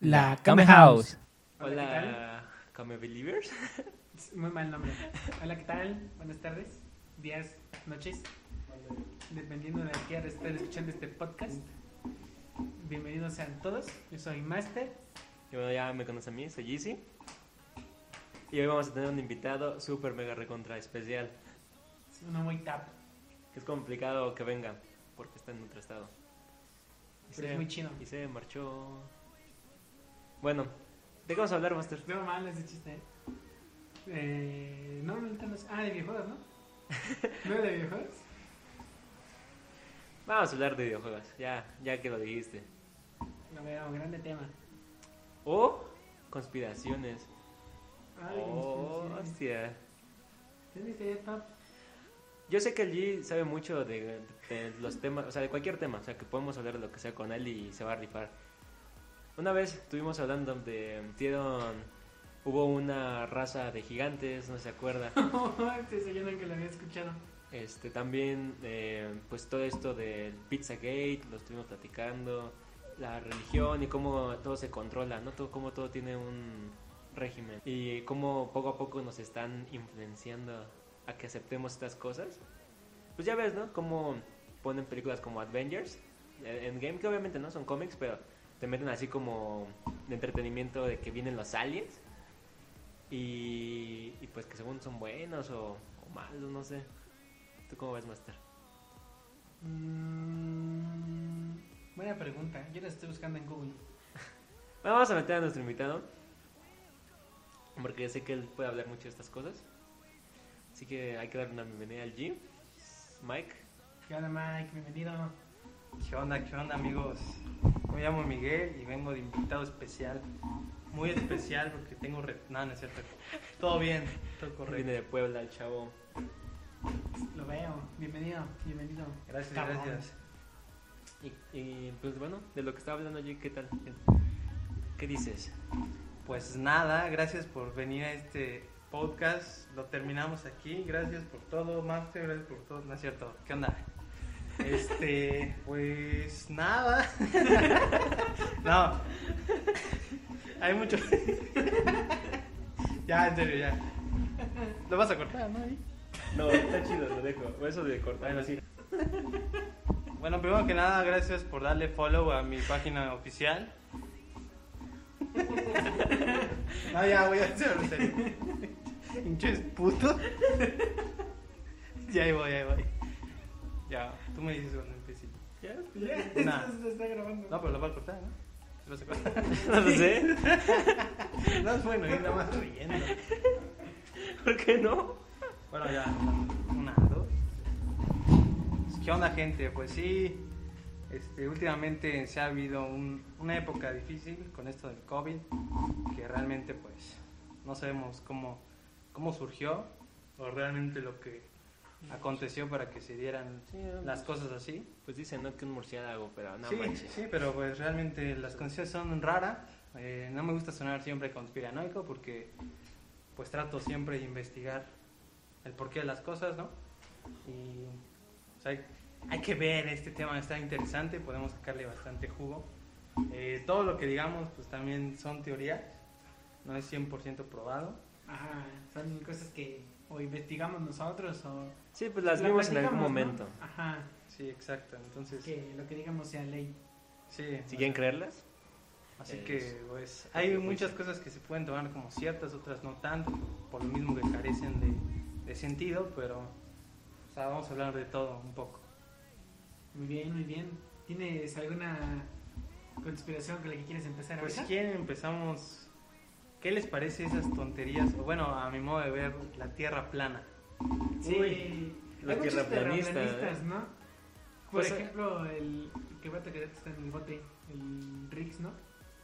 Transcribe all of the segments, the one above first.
La Kame House. Hola, Kame Believers. Muy mal nombre. Hola, ¿qué tal? Buenas tardes, días, noches. Dependiendo de a qué hora estén escuchando este podcast. Bienvenidos sean todos. Yo soy Master. Y bueno, ya me conoce a mí, soy Easy. Y hoy vamos a tener un invitado súper mega recontra especial. Es uno muy tap. Que es complicado que venga porque está en otro estado. Y Pero es muy chido. Y se marchó. Bueno, ¿de qué vamos a hablar, Master? No mal ese chiste. ¿eh? Eh, no, ahorita no sé. Ah, de videojuegos, ¿no? ¿No de videojuegos? Vamos a hablar de videojuegos, ya, ya que lo dijiste. Lo veo, grande tema. O conspiraciones. Ay, oh, hostia. ¿Tienes idea, Pap? Yo sé que el G sabe mucho de, de los temas, o sea, de cualquier tema, o sea, que podemos hablar de lo que sea con él y se va a rifar. Una vez estuvimos hablando de, dieron, hubo una raza de gigantes, no se acuerda. Sí, yo nunca lo había escuchado. Este, también, eh, pues todo esto del Pizzagate, lo estuvimos platicando, la religión y cómo todo se controla, ¿no? Todo, cómo todo tiene un régimen y cómo poco a poco nos están influenciando a que aceptemos estas cosas. Pues ya ves, ¿no? Cómo ponen películas como Avengers, en game que obviamente no son cómics, pero te meten así como de entretenimiento de que vienen los aliens y, y pues que según son buenos o, o malos, no sé. ¿Tú cómo ves, Master? Mm, buena pregunta. Yo la estoy buscando en Google. Bueno, vamos a meter a nuestro invitado. Porque sé que él puede hablar mucho de estas cosas. Así que hay que darle una bienvenida al G. Mike. ¿Qué onda, Mike? Bienvenido. ¿Qué onda, qué onda amigos? Me llamo Miguel y vengo de invitado especial. Muy especial porque tengo... Re... No, no es cierto. Todo bien, todo Viene correcto. de Puebla, el chavo. Lo veo. Bienvenido, bienvenido. Gracias, Cabrón. gracias. Y, y, pues bueno, de lo que estaba hablando G, ¿qué tal? ¿Qué, qué dices? Pues nada, gracias por venir a este podcast. Lo terminamos aquí. Gracias por todo, Master. Gracias por todo. No es cierto. ¿Qué onda? Este, pues nada. No. Hay mucho. Ya, en serio, ya. Lo vas a cortar, ¿no? Ahí? No, está chido, lo dejo. Eso de cortar. Bueno, sí. Bueno, primero que nada, gracias por darle follow a mi página oficial. No, ya voy a hacerlo en serio. Hinches puto. Ya ahí voy, ahí voy. Ya, tú me dices cuando empiece. ¿Ya? Ya, Nah. se está grabando. No, pero lo vas a cortar, ¿no? ¿Lo vas a cortar? No lo sé. No es bueno, ir nada más riendo. ¿Por qué no? Bueno, ya, una, dos. ¿Qué onda, gente? Pues sí, este, últimamente se ha habido un- una época difícil con esto del COVID, que realmente, pues, no sabemos cómo, cómo surgió o realmente lo que aconteció para que se dieran Sí, las cosas así. Pues dicen, ¿no? Que un murciélago, pero no sí, manches. sí, pero pues realmente las condiciones son raras. Eh, no me gusta sonar siempre conspiranoico porque pues trato siempre de investigar el porqué de las cosas, ¿no? Y pues, hay, hay que ver, este tema está interesante, podemos sacarle bastante jugo. Eh, todo lo que digamos pues también son teorías, no es 100% probado. Ajá, son cosas que o investigamos nosotros o... Sí, pues las la vimos en algún platicamos, ¿no? momento. Ajá, Sí, exacto. Entonces, que lo que digamos sea ley. sí. Si quieren creerlas. Así Es- que, pues, hay muchas cosas que se pueden tomar como ciertas, otras no tanto, por lo mismo que carecen de, de sentido, pero, o sea, vamos a hablar de todo un poco. Muy bien, muy bien. ¿Tienes alguna conspiración con la que quieres empezar Pues, si quieren, empezamos. ¿Qué les parece esas tonterías? O bueno, a mi modo de ver, la tierra plana. Sí, Uy, la hay muchos tierraplanista, terraplanistas, ¿eh? ¿no? Por Pues, ejemplo, el que va a que está en el bote, el Rix, ¿no?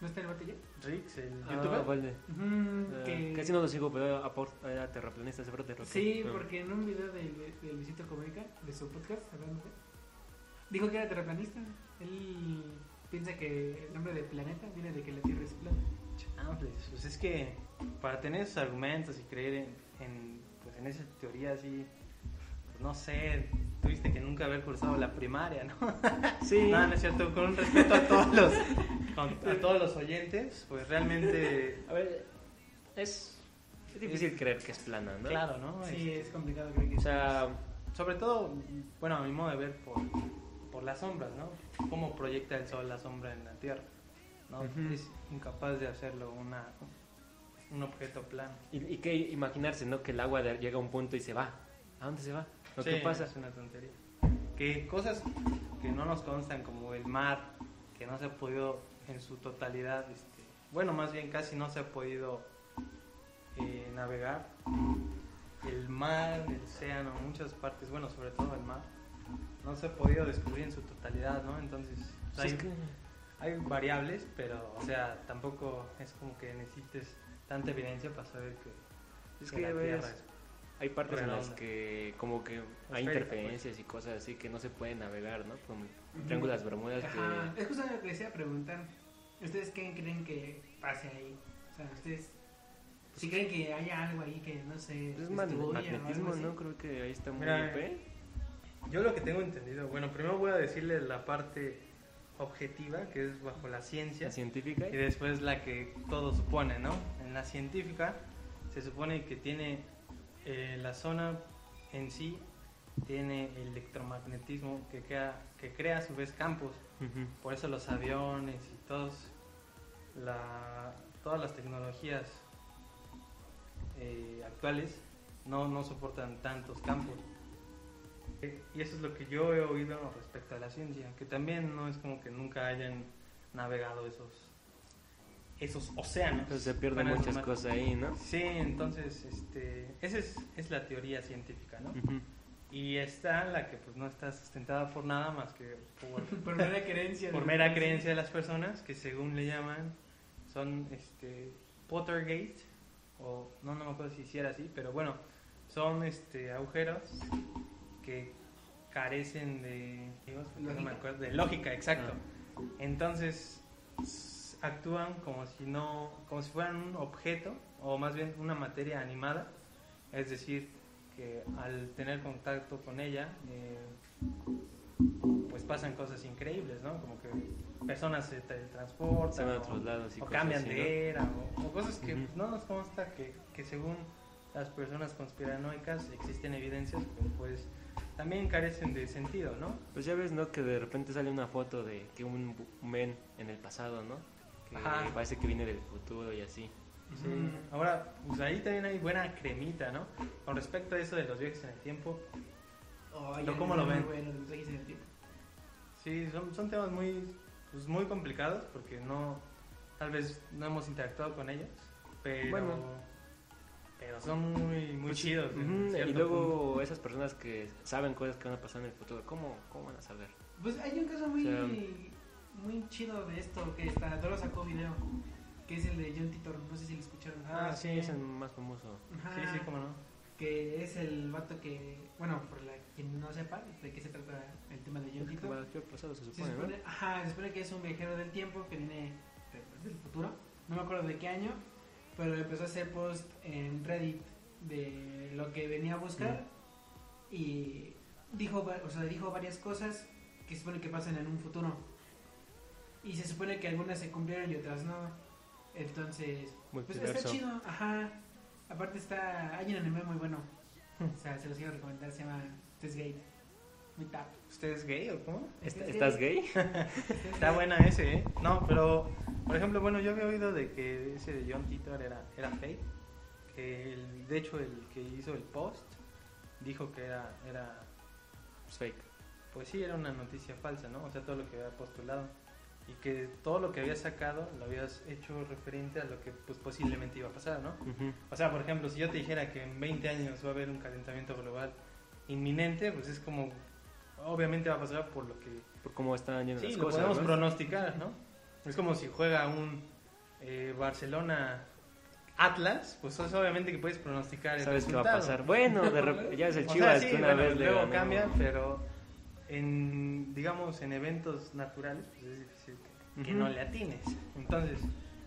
¿No está en el bote ya? Rix, el Ah, youtuber. vale. Ujú, Eh, que- Casi no lo sigo, pero era terraplanista, seguro terraplanista. Sí, Ah. porque en un video de, de, de Luisito Comunica, de su podcast, hablando de, dijo que era terraplanista. Él piensa que el nombre de planeta viene de que la Tierra es plana. Chanfles, Pues es que para tener esos argumentos y creer en, en, pues en esa teoría así, no sé, tuviste que nunca haber cursado la primaria, ¿no? Sí. No, no es cierto, con un respeto a todos los, a todos los oyentes, pues realmente, A ver, es, es difícil creer que es plana, ¿no? claro, ¿no? Sí, Este, es complicado, creo que O sea, sobre todo, bueno, a mi modo de ver, por, por las sombras, ¿no? Cómo proyecta el sol la sombra en la Tierra, ¿no? Ujú. Es incapaz de hacerlo una, un objeto plano. y, y que imaginarse, ¿no? Que el agua llega a un punto y se va. ¿A dónde se va? ¿Lo Sí, que pasa? Es una tontería. Que cosas que no nos constan, como el mar, que no se ha podido en su totalidad, este, bueno, más bien casi no se ha podido eh, navegar. El mar, el océano, muchas partes, bueno, sobre todo el mar, no se ha podido descubrir en su totalidad, ¿no? Entonces, Pues hay, hay variables, pero, o sea, tampoco es como que necesites tanta evidencia para saber que, Es que que la ya ves, Tierra es hay partes en las que como que hay Esférica, interferencias y cosas así que no se pueden navegar, ¿no? Como Bermudas Ajá, que... es justo lo que decía preguntar. ¿Ustedes qué creen que pase ahí? O sea, ustedes. Si creen que haya algo ahí que no sé. Es magnetismo, así. ¿no? Creo que ahí está muy Mira. Yo lo que tengo entendido, bueno, primero voy a decirles la parte objetiva, que es bajo la ciencia, La científica. y después la que todo supone, ¿no? En la científica se supone que tiene eh, la zona en sí, tiene electromagnetismo que crea, que crea a su vez campos. Por eso los aviones y todos la, todas las tecnologías eh, actuales no, no soportan tantos campos. Y eso es lo que yo he oído respecto a la ciencia, que también no es como que nunca hayan navegado esos esos océanos. Entonces se pierden muchas cosas ahí, ¿no? Sí, entonces, este, esa es, es la teoría científica, ¿no? Y está la que pues no está sustentada por nada más que por Por mera creencia. por de- mera creencia de las personas que según le llaman son este Pottergate o no no me acuerdo si era así pero bueno son este agujeros que carecen de no me Lógica. acuerdo, de lógica exacto entonces s- actúan como si no como si fueran un objeto o más bien una materia animada es decir que al tener contacto con ella eh, pues pasan cosas increíbles, ¿no? Como que personas se teletransportan Se van a o, otros lados y o cambian así, de era o, o cosas que Ujú. pues, no nos consta que, que según las personas conspiranoicas existen evidencias, pero pues también carecen de sentido, ¿no? Pues ya ves, ¿no? Que de repente sale una foto de que un men en el pasado, ¿no? Que Ajá. parece que viene del futuro y así. Sí. Ahora, pues ahí también hay buena cremita, ¿no? Con respecto a eso de los viajes en el tiempo, Oh, ¿Lo- ya, cómo lo ven? Bueno, los viajes en el tiempo. Sí, son, son temas muy, pues, muy complicados porque no, tal vez no hemos interactuado con ellos, pero, Bueno. Pero son muy, muy Pues, chidos. y luego punto. esas personas que saben cosas que van a pasar en el futuro, ¿cómo, cómo van a saber? Pues hay un caso muy, O sea, muy chido de esto que está. Doro sacó video. Que es el de John Titor. No sé si lo escucharon. Ah, sí, es el más famoso. Ajá. Sí, sí, cómo no. Que es el vato que. Bueno, por la, quien no sepa de qué se trata el tema de John ¿qué pasado se Se supone, supone, ajá, se supone que es un viajero del tiempo que viene de- del futuro. No me acuerdo de qué año, pero empezó a hacer post en Reddit de lo que venía a buscar y dijo, o sea, dijo varias cosas que se supone que pasan en un futuro. Y se supone que algunas se cumplieron y otras no. Entonces, pues está Multiverso. chido, ajá. Aparte está, hay un anime muy bueno. O sea, se los quiero recomendar, se llama Test Gate. ¿Usted es gay o cómo? ¿Est- ¿Es ¿Estás gay? Está buena ese, ¿eh? No, pero, por ejemplo, bueno, yo había oído de que ese de John Titor era, era fake. Que el- de hecho, el que hizo el post dijo que era, era, Es fake. pues sí, era una noticia falsa, ¿no? O sea, todo lo que había postulado. Y que todo lo que había sacado lo habías hecho referente a lo que pues, posiblemente iba a pasar, ¿no? Ujú. O sea, por ejemplo, si yo te dijera que en 20 años va a haber un calentamiento global inminente, pues es como, obviamente va a pasar por lo que Por cómo están yendo Sí, las lo cosas. podemos ¿no? pronosticar, ¿no? Es como si juega un eh, Barcelona Atlas, pues es obviamente que puedes pronosticar el ¿Sabes qué va a pasar? Bueno, de ya es el O sea, Chivas sí, que una bueno, vez le luego ganó. cambia, pero en digamos en eventos naturales pues es difícil que, que no le atines. Entonces,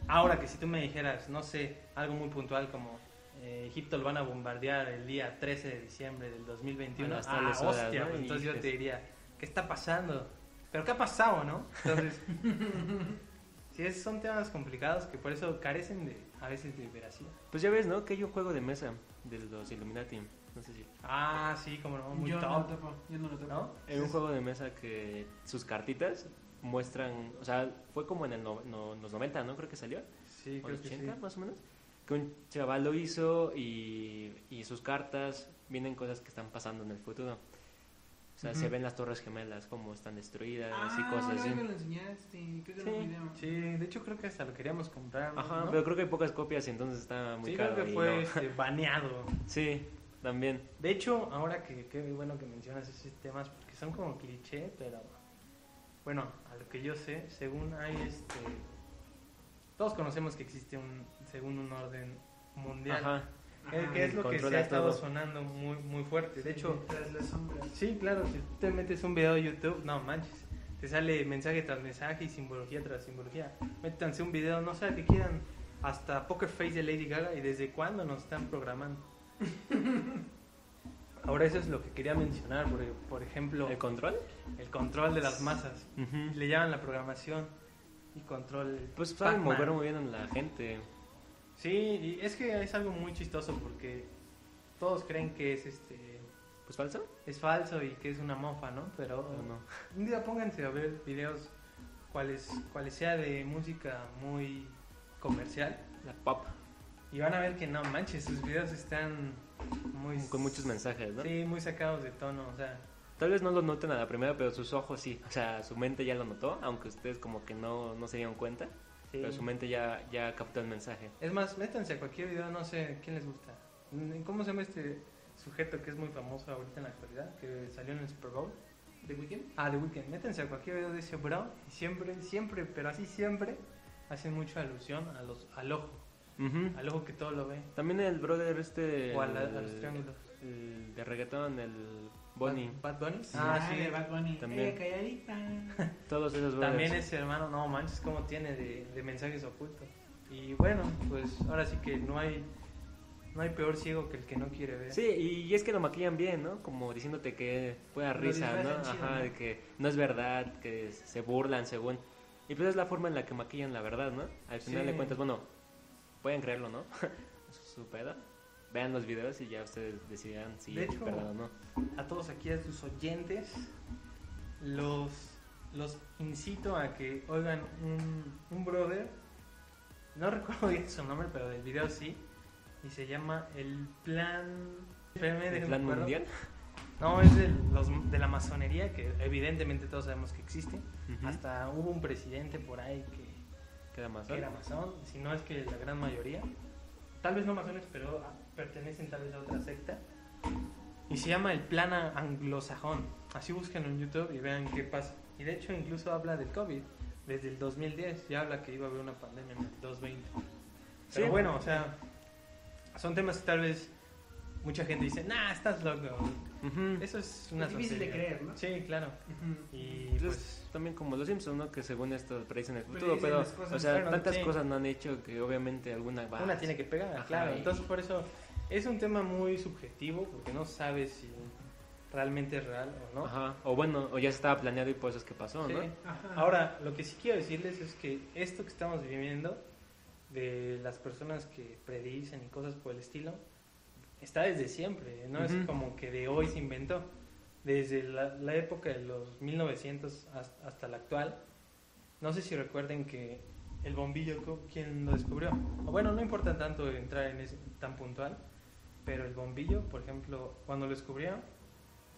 ahora que si tú me dijeras, no sé, algo muy puntual como eh, Egipto lo van a bombardear el día 13 de diciembre del 2021. A las Ah, hostia, ¿no? pues entonces yo te diría, ¿qué está pasando? ¿Pero qué ha pasado, no? Entonces, sí, es- son temas complicados que por eso carecen de, a veces de veracidad. Pues ya ves, ¿no? Que hay un juego de mesa de los Illuminati. No sé si. Ah, sí, como no, muy yo no top, lo topo, yo no lo topo. ¿no? Hay un juego de mesa que sus cartitas muestran. O sea, fue como en el no- no- los 90, ¿no? Creo que salió. Sí, creo los que sí. 80 más o menos. Que un chaval lo hizo y, y sus cartas vienen cosas que están pasando en el futuro. O sea, se ven las torres gemelas, como están destruidas Ah, y cosas una así. me lo enseñaste, creo que Sí. video. Sí, de hecho creo que hasta lo queríamos comprar. Ajá, ¿no? pero creo que hay pocas copias y entonces está muy sí, caro. creo que y fue no. este, baneado. Sí, también. De hecho, ahora que qué bueno que mencionas esos temas, porque son como cliché, pero bueno, a lo que yo sé, según hay este. Todos conocemos que existe un, según un orden mundial, Ajá. que, Ajá. que es lo que se ha estado todo. sonando muy, muy fuerte. De hecho, sí, claro, si tú te metes un video de YouTube, no manches, te sale mensaje tras mensaje y simbología tras simbología. Métanse un video, no sé, que quieran, hasta Poker Face de Lady Gaga y desde cuándo nos están programando. Ahora eso es lo que quería mencionar, porque, por ejemplo, ¿El control? el control de las masas. Le llaman la programación y control. Pues saben mover muy bien a la gente. Sí, y es que es algo muy chistoso porque todos creen que es este ¿Pues falso? es falso y que es una mofa, ¿no? Pero un día pónganse a ver videos cuales cuales sea de música muy comercial La pop. y van a ver que no manches, sus videos están muy Con muchos mensajes, ¿no? Sí, muy sacados de tono, o sea, Tal vez no lo noten a la primera, pero sus ojos sí. O sea, su mente ya lo notó, aunque ustedes como que no, no se dieron cuenta. sí. Pero su mente ya, ya captó el mensaje. Es más, métanse a cualquier video, no sé quién les gusta. ¿Cómo se llama este sujeto que es muy famoso ahorita en la actualidad? Que salió en el Super Bowl. ¿The Weeknd? Ah, The Weeknd. Métanse a cualquier video de ese bro. Y siempre, siempre, pero así siempre, hacen mucha alusión a los, al ojo. Ujú. Al ojo que todo lo ve. También el brother este... o a, la- el- a los triángulos. el de reggaetón, el Bonnie. Bad, Bunny. Ah, sí, de Bad Bunny. También. Eh, calladita. Todos esos brothers. También ese hermano, no manches, cómo tiene de, de mensajes ocultos. Y bueno, pues ahora sí que no hay, no hay peor ciego que el que no quiere ver. Sí, y es que lo maquillan bien, ¿no? Como diciéndote que fue a Lo risa, ¿no? chido, Ajá, ¿no? de que no es verdad, que se burlan según. Y pues es la forma en la que maquillan la verdad, ¿no? Al final Sí. de cuentas, bueno, pueden creerlo, ¿no? Es su pedo. Vean los videos y ya ustedes decidirán si De hecho, o no. a todos aquí, a sus oyentes, los, los incito a que oigan un, un brother, no recuerdo bien su nombre, pero del video sí, y se llama El Plan... Espérame, ¿El plan mundial? No, es de, los, de la masonería, que evidentemente todos sabemos que existe. Hasta hubo un presidente por ahí que, que era masón, si no es que la gran mayoría. Tal vez no masones, pero pertenecen tal vez a otra secta. Y se llama el plan anglosajón. Así búsquenlo en YouTube y vean qué pasa. Y de hecho incluso habla del COVID. Desde el 2010 ya habla que iba a haber una pandemia en el 2020. Pero Sí. bueno, o sea, son temas que tal vez mucha gente dice, nah, estás loco. Ujú. Eso es una Es difícil de tontería". creer, ¿no? Sí, claro. Ujú. Y Pues, pues también como los Simpsons, ¿no? Que según esto predicen el futuro, pero, o sea, tantas sí. cosas no han hecho que obviamente alguna va. Una tiene que pegar, Ajá, claro. y- Entonces, por eso es un tema muy subjetivo, porque no sabes si realmente es real o no. Ajá, o bueno, o ya estaba planeado y por eso es que pasó, Sí. ¿no? Ajá. Ahora, lo que sí quiero decirles es que esto que estamos viviendo, de las personas que predicen y cosas por el estilo, está desde siempre. No es como que de hoy se inventó. Desde la, la época de los 1900 hasta, hasta la actual. No sé si recuerden que el bombillo, co- ¿quién lo descubrió? O bueno, no importa tanto entrar en ese tan puntual, pero el bombillo, por ejemplo, cuando lo descubrieron,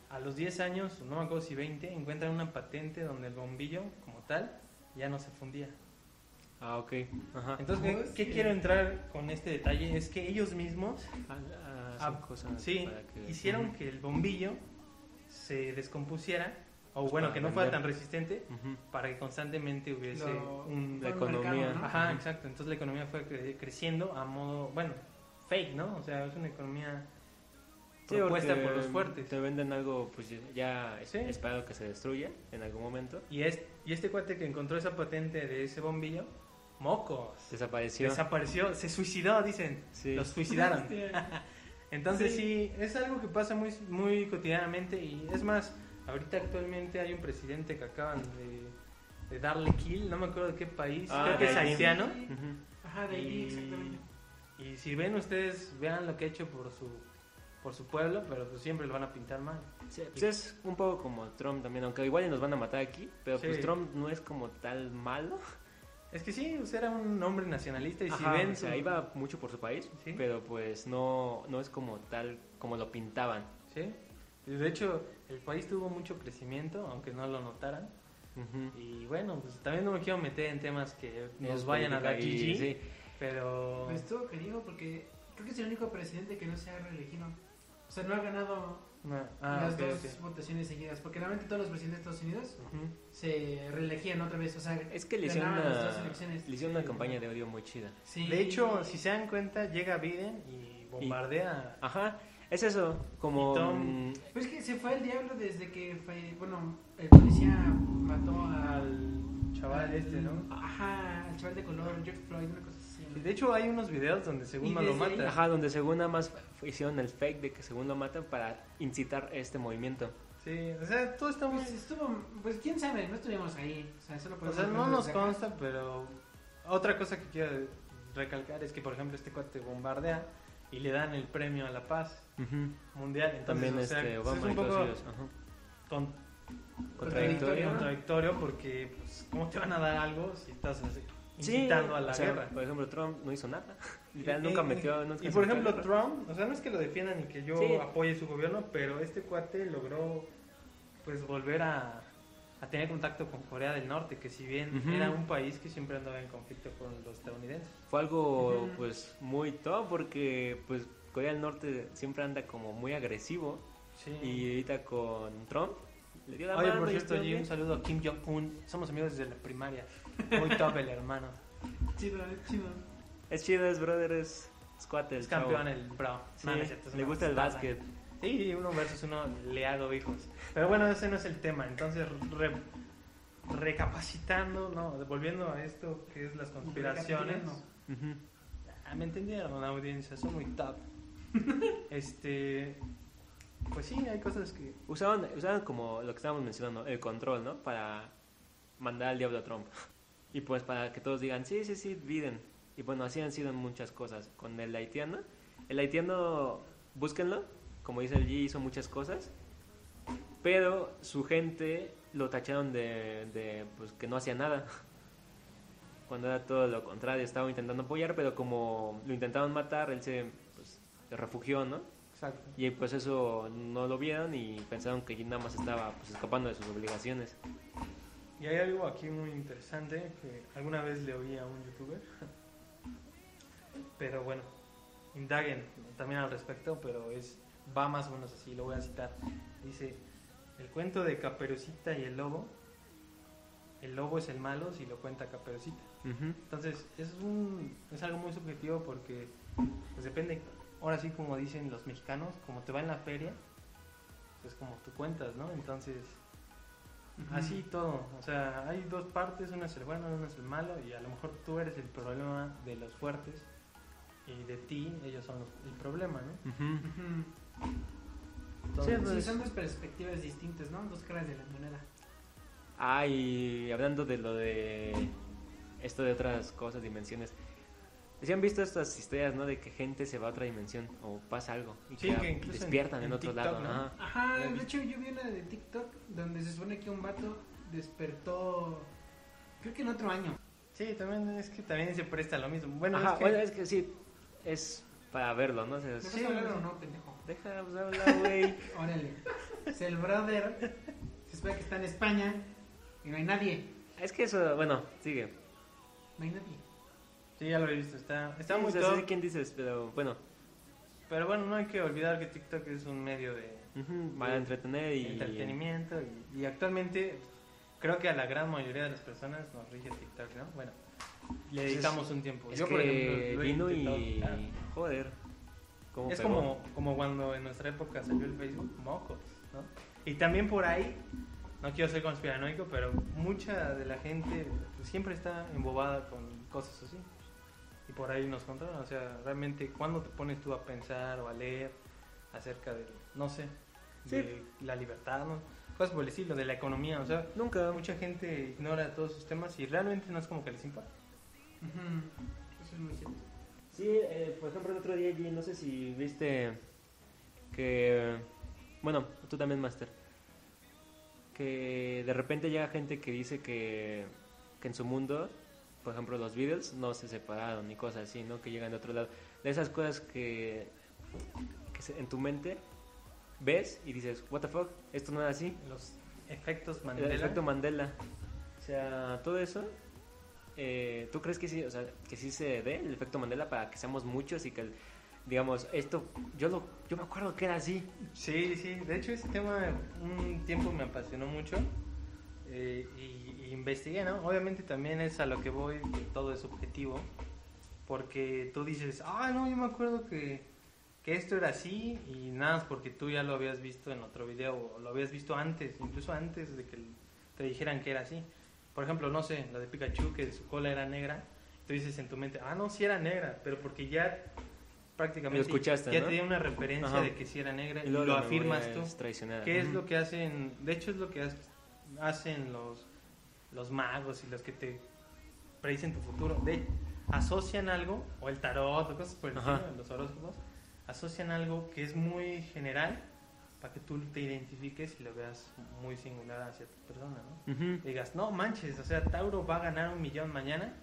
a los 10 años, no me acuerdo si 20, encuentran una patente donde el bombillo, como tal, ya no se fundía. Ah, ok. Ajá. Entonces, ¿qué, qué quiero entrar con este detalle? Es que ellos mismos Ah, ah, ah, cosas sí, que- hicieron que el bombillo se descompusiera, o Pues bueno, que no fuera tan resistente, Ujú. para que constantemente hubiese Lo- un... La economía. mercado, ¿no? Ajá, exacto. Entonces la economía fue cre- creciendo a modo, bueno, fake, ¿no? O sea, es una economía Sí, propuesta por los fuertes. Te venden algo, pues ya Sí. esperado que se destruya en algún momento. Y, es, y este cuate que encontró esa patente de ese bombillo, mocos. Desapareció. Desapareció, se suicidó, dicen. Sí. Los suicidaron. Entonces Sí. sí. es algo que pasa muy, muy cotidianamente y es más, ahorita actualmente hay un presidente que acaban de, de darle kill, no me acuerdo de qué país, Ah, creo que es haitiano. Ajá, de ahí, exactamente. Y si ven ustedes, vean lo que ha hecho por su, por su pueblo, pero pues siempre lo van a pintar mal. Sí, pues es un poco como Trump también, aunque igual y nos van a matar aquí, pero pues. Trump no es como tal malo. Es que sí, usted era un hombre nacionalista y si ven o sea, su- iba mucho por su país, Sí. pero pues no, no es como tal como lo pintaban. Sí. De hecho, el país tuvo mucho crecimiento, aunque no lo notaran. Y bueno, pues también no me quiero meter en temas que nos Es vayan a dar sí. Pero... Pues estuvo querido porque creo que es el único presidente que no se ha reelegido. O sea, no ha ganado No, ah, las dos votaciones seguidas. Porque realmente todos los presidentes de Estados Unidos se reelegían otra vez. O sea, Es que le hicieron, ganaban las dos una, elecciones. le hicieron una campaña de odio muy chida. Sí. De hecho, si se dan cuenta, llega Biden y bombardea. Ajá, es eso, como... Tom- mm, Pues es que se fue al diablo desde que fue. Bueno, el policía mató al chaval este, ¿no? Ajá, al chaval de color, George Floyd, una cosa de hecho, hay unos videos donde según no lo desde ahí- mata. Ajá, donde según nada más hicieron el fake de que según lo matan para incitar este movimiento. Sí, o sea, todo está muy... Pues estuvo, pues quién sabe, no estuvimos ahí. O sea, solo O podemos sea, no nos acá. consta, pero otra cosa que quiero recalcar es que, por ejemplo, este cuate bombardea y le dan el premio a la paz mundial. Entonces, También o sea, este pues, Obama es y un todos poco ellos. Con- Contradictorio. contradictorio porque, pues, ¿cómo te van a dar algo si estás así, Sí, incitando a la o sea, guerra? Por ejemplo, Trump no hizo nada. Nunca metió. nunca Y por ejemplo, guerra. Trump, o sea, no es que lo defiendan ni que yo Sí. apoye su gobierno, pero este cuate logró, pues, volver a, a tener contacto con Corea del Norte, que si bien Ujú. era un país que siempre andaba en conflicto con los estadounidenses. Fue algo, Ujú. pues, muy top porque, pues, Corea del Norte siempre anda como muy agresivo. Sí. Y ahorita con Trump le dio la Oye, mano por cierto, un saludo a Kim Jong-un. Somos amigos desde la primaria. Muy top el hermano. Chido, es chido. Es chido, es brother, es, es cuate, el Es campeón chavo. el bro. Sí, No, cierto, le gusta el básquet. Sí, uno versus uno le hago hijos. Pero bueno, ese no es el tema. Entonces, re- recapacitando, no, volviendo a esto que es las conspiraciones. Ah, me entendieron, la audiencia, son muy top. este, pues sí, hay cosas que Usaban, usaban como lo que estábamos mencionando, el control, ¿no? Para mandar al diablo a Trump. Y pues para que todos digan, sí, sí, sí, Biden. Y bueno, así han sido muchas cosas. Con el haitiano, el haitiano, búsquenlo, como dice el G, hizo muchas cosas. Pero su gente lo tacharon de, de pues, que no hacía nada. Cuando era todo lo contrario, estaba intentando apoyar, pero como lo intentaron matar, él se, pues, se refugió, ¿no? Exacto. Y pues eso no lo vieron y pensaron que nada más estaba pues, escapando de sus obligaciones. Y hay algo aquí muy interesante que alguna vez le oí a un youtuber. Pero bueno, indaguen también al respecto, pero es va más o menos así, lo voy a citar. Dice, el cuento de Caperucita y el lobo. El lobo es el malo si lo cuenta Caperucita. Entonces, es, un, es algo muy subjetivo porque pues depende, ahora sí como dicen los mexicanos, como te va en la feria, es como tú cuentas, ¿no? Entonces, así todo, o sea, hay dos partes, uno es el bueno, uno es el malo y a lo mejor tú eres el problema de los fuertes y de ti ellos son los- el problema, ¿no? Entonces, Sí, pues- son dos perspectivas distintas, ¿no? Dos caras de la moneda. Ah, y hablando de lo de esto de otras cosas, dimensiones. ¿Sí han visto estas historias, no? De que gente se va a otra dimensión o pasa algo y Sí, que, despiertan en, en otro TikTok, lado. ¿no? Ajá. De hecho yo vi una de TikTok donde se supone que un vato despertó, creo que en otro año. sí, también es que también se presta lo mismo. Bueno, Ajá, es que, bueno, es que sí, es para verlo, ¿no? O sea, ¿Me es- vas Sí, hablar o no, pendejo? Deja, pues habla, güey. Órale. Es el brother, se espera que está en España y no hay nadie. es que eso, bueno, sigue. No hay nadie. Sí, ya lo he visto, está, está Sí, muy o sea, top. sé quién dices, pero bueno, Pero bueno, no hay que olvidar que TikTok es un medio de ujú, para entretener y... entretenimiento y, y actualmente creo que a la gran mayoría de las personas nos rige TikTok, ¿no? Bueno, le Pues es- dedicamos un tiempo. Es Yo, que por ejemplo, vino y... quitar. Joder. ¿cómo Es pegó? como, como cuando en nuestra época salió el Facebook, mocos, ¿no? Y también por ahí, no quiero ser conspiranoico, pero mucha de la gente pues, siempre está embobada con cosas así. Y por ahí nos contaron, o sea, realmente, ¿cuándo te pones tú a pensar o a leer acerca del, no sé, de la libertad, ¿no? cosas por el estilo, de la economía? O sea, Nunca. mucha gente ignora todos esos temas y realmente no es como que les importa. Eso es muy cierto. Sí, eh, por ejemplo, el otro día, G, no sé si viste que. Bueno, tú también, Master. Que de repente llega gente que dice que, que en su mundo, por ejemplo, los Beatles no se separaron ni cosas así, ¿no? Que llegan de otro lado. De esas cosas que, que se- en tu mente ves y dices, ¿What the fuck? Esto no era así. Los efectos El Mandela. efecto Mandela. O sea, todo eso. eh, ¿Tú crees que sí, o sea, que sí se dé el efecto Mandela para que seamos muchos y que, digamos, esto, yo lo, yo me acuerdo que era así. Sí, sí, de hecho ese tema un tiempo me apasionó mucho eh, y, y investigué, ¿no? Obviamente también es a lo que voy, que todo es subjetivo, porque tú dices, ah, no, yo me acuerdo que, que esto era así y nada, es porque tú ya lo habías visto en otro video o lo habías visto antes, incluso antes de que te dijeran que era así. Por ejemplo, no sé, la de Pikachu, que su cola era negra, tú dices en tu mente, ah, no, sí era negra, pero porque ya prácticamente Lo escuchaste, ya ¿no? te dio una referencia Ajá. de que sí era negra y, lo afirmas tú. es traicionada. ¿Qué es lo que hacen? De hecho, es lo que ha- hacen los, los magos y los que te predicen tu futuro. De, asocian algo, o el tarot, o cosas por el estilo, los horóscopos, asocian algo que es muy general para que tú te identifiques y lo veas muy singular hacia tu persona, ¿no? Digas, no manches, o sea, Tauro va a ganar un millón mañana.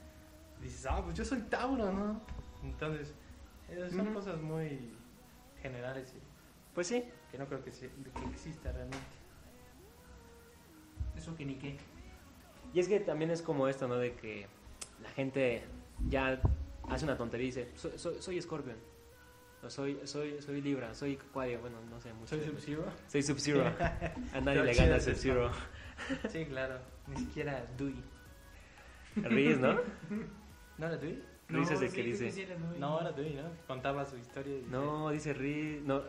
Dices, ah, pues yo soy Tauro, ¿no? Entonces, son cosas muy generales y Pues sí. que no creo que, se- que exista realmente. Eso que ni qué. Y es que también es como esto, ¿no? De que la gente ya hace una tontería y dice, soy, soy, soy Scorpion. O soy, soy, soy Libra, soy Acuario, bueno, no sé mucho. Soy Sub-Zero. Soy Sub-Zero. A nadie le gana. Sub-Zero. Sí, claro. Ni siquiera Dewey. Ríes, ¿no? ¿No era Dewey? Riz es el sí, que dice. sí era muy- No, era Dewey, ¿no? Contaba su historia. y No, dice Riz. No,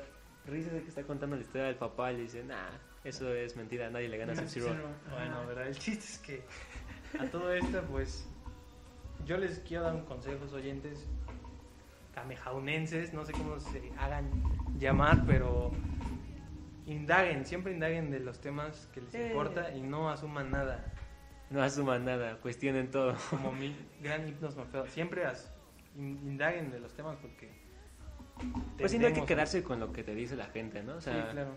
Riz es el que está contando la historia del papá y le dice, nah, eso es mentira, nadie le gana a Sub-Zero. Bueno. ¿verdad? El chiste es que a todo esto, pues, yo les quiero dar un consejo, oyentes camejaunenses, no sé cómo se hagan llamar, pero indaguen, siempre indaguen de los temas que les Eh. importa y no asuman nada. No asuman nada, cuestionen todo. Como mi gran hipnos Morfeo, siempre as- indaguen de los temas porque... Pues no hay que quedarse con lo que te dice la gente, ¿no? O sea, sí, claro.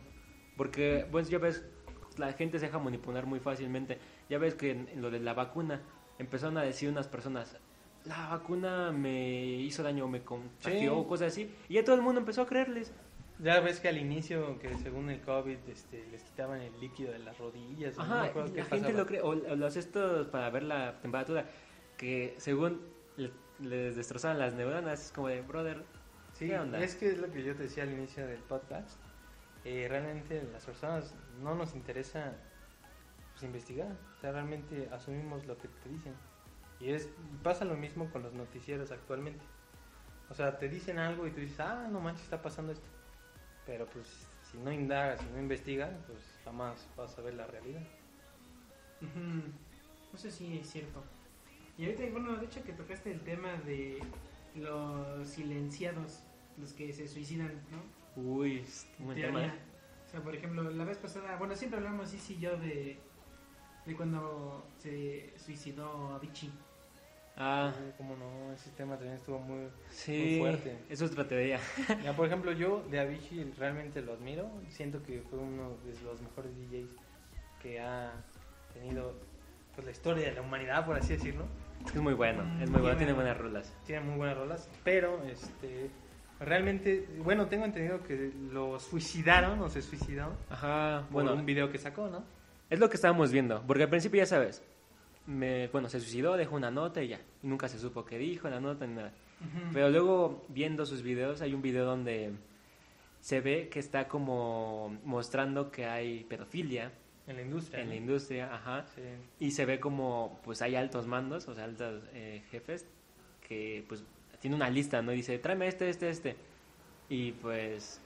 Porque, pues ya ves, la gente se deja manipular muy fácilmente. Ya ves que en, en lo de la vacuna empezaron a decir unas personas, la vacuna me hizo daño, me contagió, Sí. o cosas así. Y ya todo el mundo empezó a creerles. Ya ves que al inicio, que según el COVID, este, les quitaban el líquido de las rodillas. o no me Ajá, y qué la gente pasaba. lo cree. O, o los estos para ver la temperatura, que según le- les destrozaban las neuronas, es como de, brother, Sí, ¿Qué onda? es que es lo que yo te decía al inicio del podcast. Realmente las personas no nos interesa pues, investigar. O sea, realmente asumimos lo que te dicen. Y es pasa lo mismo con los noticieros actualmente. O sea, te dicen algo y tú dices, ah, no manches, está pasando esto. Pero pues si no indagas, si no investigas, pues jamás vas a ver la realidad. Ujú. Eso sí es cierto. Y ahorita, bueno, de hecho que tocaste el tema de los silenciados, los que se suicidan, ¿no? Uy, es un buen tema. ¿eh? O sea, por ejemplo, la vez pasada, bueno, siempre hablamos, sí, sí, yo de, de cuando se suicidó Avicii. Ah, Como no, ese tema también estuvo muy... sí, fuerte. eso es otra teoría. Ya, por ejemplo, yo de Avicii realmente lo admiro. Siento que fue uno de los mejores DJs que ha tenido pues, la historia de la humanidad, por así decirlo. Es muy bueno, es muy bueno, tiene buenas rolas. Tiene muy buenas rolas, pero este realmente, bueno, tengo entendido que lo suicidaron o se suicidó Ajá, por bueno, un video que sacó, ¿no? es lo que estábamos viendo, porque al principio ya sabes, me, bueno, se suicidó, dejó una nota y ya, y nunca se supo qué dijo la nota ni nada. Pero luego viendo sus videos, hay un video donde se ve que está como mostrando que hay pedofilia En la industria. en la industria, ajá, Sí. y se ve como pues hay altos mandos, o sea, altos eh, jefes que pues tiene una lista, ¿no? Y dice, tráeme este, este, este. Y pues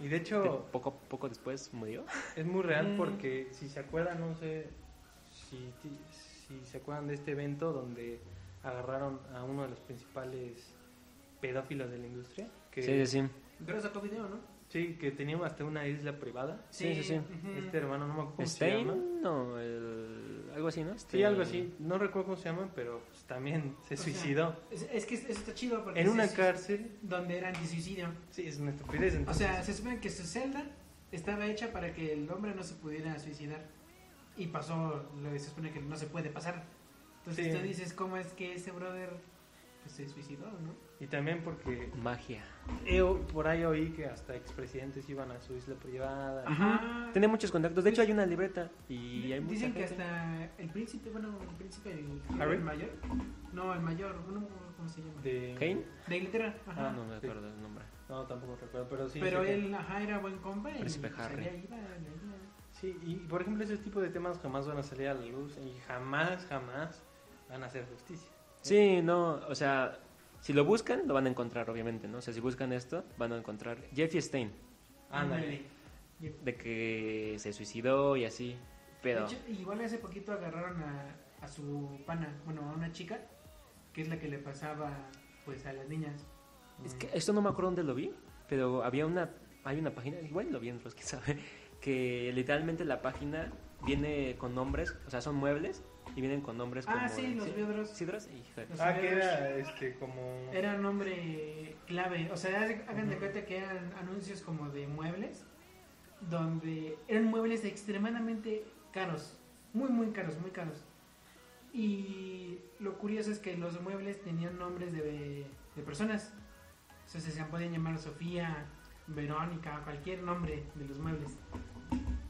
Y de hecho, poco poco después murió. Es muy real Mm. porque si se acuerdan, no sé si, si se acuerdan de este evento donde agarraron a uno de los principales pedófilos de la industria. Que, Sí, sí, sí. Pero sacó video, ¿no? Sí, que tenía hasta una isla privada. Sí, sí, sí. Este hermano, no me acuerdo cómo se llama. No, el- algo así, ¿no? Sí, Stein. algo así. No recuerdo cómo se llama, pero pues, también se O sea, suicidó. Es, es que eso está chido porque en una cárcel. donde era antisuicidio. Sí, es una estupidez. O sea, se supone que su celda estaba hecha para que el hombre no se pudiera suicidar. Y pasó lo que se supone que no se puede pasar. Entonces Sí. tú dices, ¿cómo es que ese brother pues, se suicidó, no? Y también porque Magia. he o- por ahí oí que hasta expresidentes iban a su isla privada. Ajá. Tiene muchos contactos. De hecho, hay una libreta y hay mucha Dicen que gente. hasta el príncipe, bueno, el príncipe, el, ¿Harry? el mayor. No, el mayor, no, me acuerdo ¿cómo se llama? De, De... ¿Kane? Inglaterra. Ajá. Ah, no me Sí. acuerdo el nombre. No, tampoco recuerdo, pero sí. Pero sé que- él, ajá, era buen compa y Príncipe Harry. iba. Sí, y por ejemplo, ese tipo de temas jamás van a salir a la luz y jamás, jamás van a hacer justicia. Sí, no, o sea, si lo buscan, lo van a encontrar, obviamente, ¿no? O sea, si buscan esto, van a encontrar Jeffrey Stein, Ándale. de que se suicidó y así. Pero, De hecho, igual hace poquito agarraron a, a su pana, bueno, a una chica, que es la que le pasaba pues a las niñas. es que esto no me acuerdo dónde lo vi, pero había una, hay una página, igual lo vi en los que sabe, que literalmente la página viene con nombres, o sea, son muebles y vienen con nombres como... Ah, sí, los vidros. ¿Sidros? Híjole. Los Ah, que vidros. era este como... Era un nombre clave. O sea, hagan de cuenta que eran anuncios como de muebles, donde eran muebles extremadamente caros. Muy, muy caros, muy caros. Y lo curioso es que los muebles tenían nombres de, de personas. O sea, se podían llamar Sofía, Verónica, cualquier nombre de los muebles.